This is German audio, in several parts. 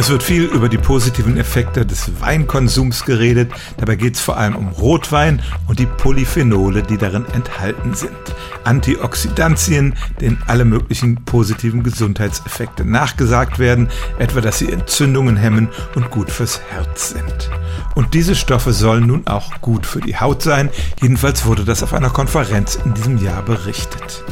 Es wird viel über die positiven Effekte des Weinkonsums geredet. Dabei geht es vor allem um Rotwein und die Polyphenole, die darin enthalten sind. Antioxidantien, denen alle möglichen positiven Gesundheitseffekte nachgesagt werden, etwa dass sie Entzündungen hemmen und gut fürs Herz sind. Und diese Stoffe sollen nun auch gut für die Haut sein. Jedenfalls wurde das auf einer Konferenz in diesem Jahr berichtet.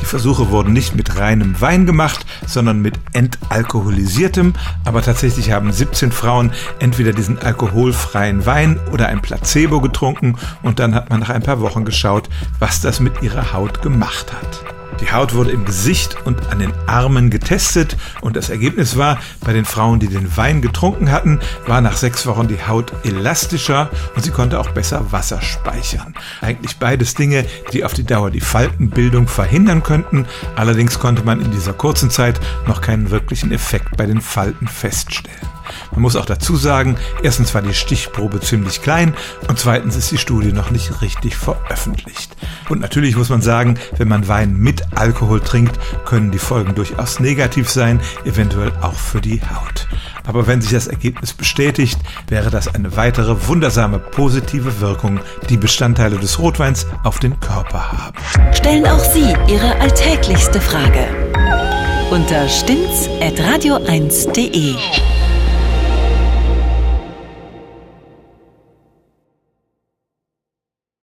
Die Versuche wurden nicht mit reinem Wein gemacht, sondern mit entalkoholisiertem. Aber tatsächlich haben 17 Frauen entweder diesen alkoholfreien Wein oder ein Placebo getrunken und dann hat man nach ein paar Wochen geschaut, was das mit ihrer Haut gemacht hat. Die Haut wurde im Gesicht und an den Armen getestet und das Ergebnis war, bei den Frauen, die den Wein getrunken hatten, war nach sechs Wochen die Haut elastischer und sie konnte auch besser Wasser speichern. Eigentlich beides Dinge, die auf die Dauer die Faltenbildung verhindern könnten. Allerdings konnte man in dieser kurzen Zeit noch keinen wirklichen Effekt bei den Falten feststellen. Man muss auch dazu sagen, erstens war die Stichprobe ziemlich klein und zweitens ist die Studie noch nicht richtig veröffentlicht. Und natürlich muss man sagen, wenn man Wein mit Alkohol trinkt, können die Folgen durchaus negativ sein, eventuell auch für die Haut. Aber wenn sich das Ergebnis bestätigt, wäre das eine weitere wundersame positive Wirkung, die Bestandteile des Rotweins auf den Körper haben. Stellen auch Sie Ihre alltäglichste Frage unter stimmtz.radio1.de.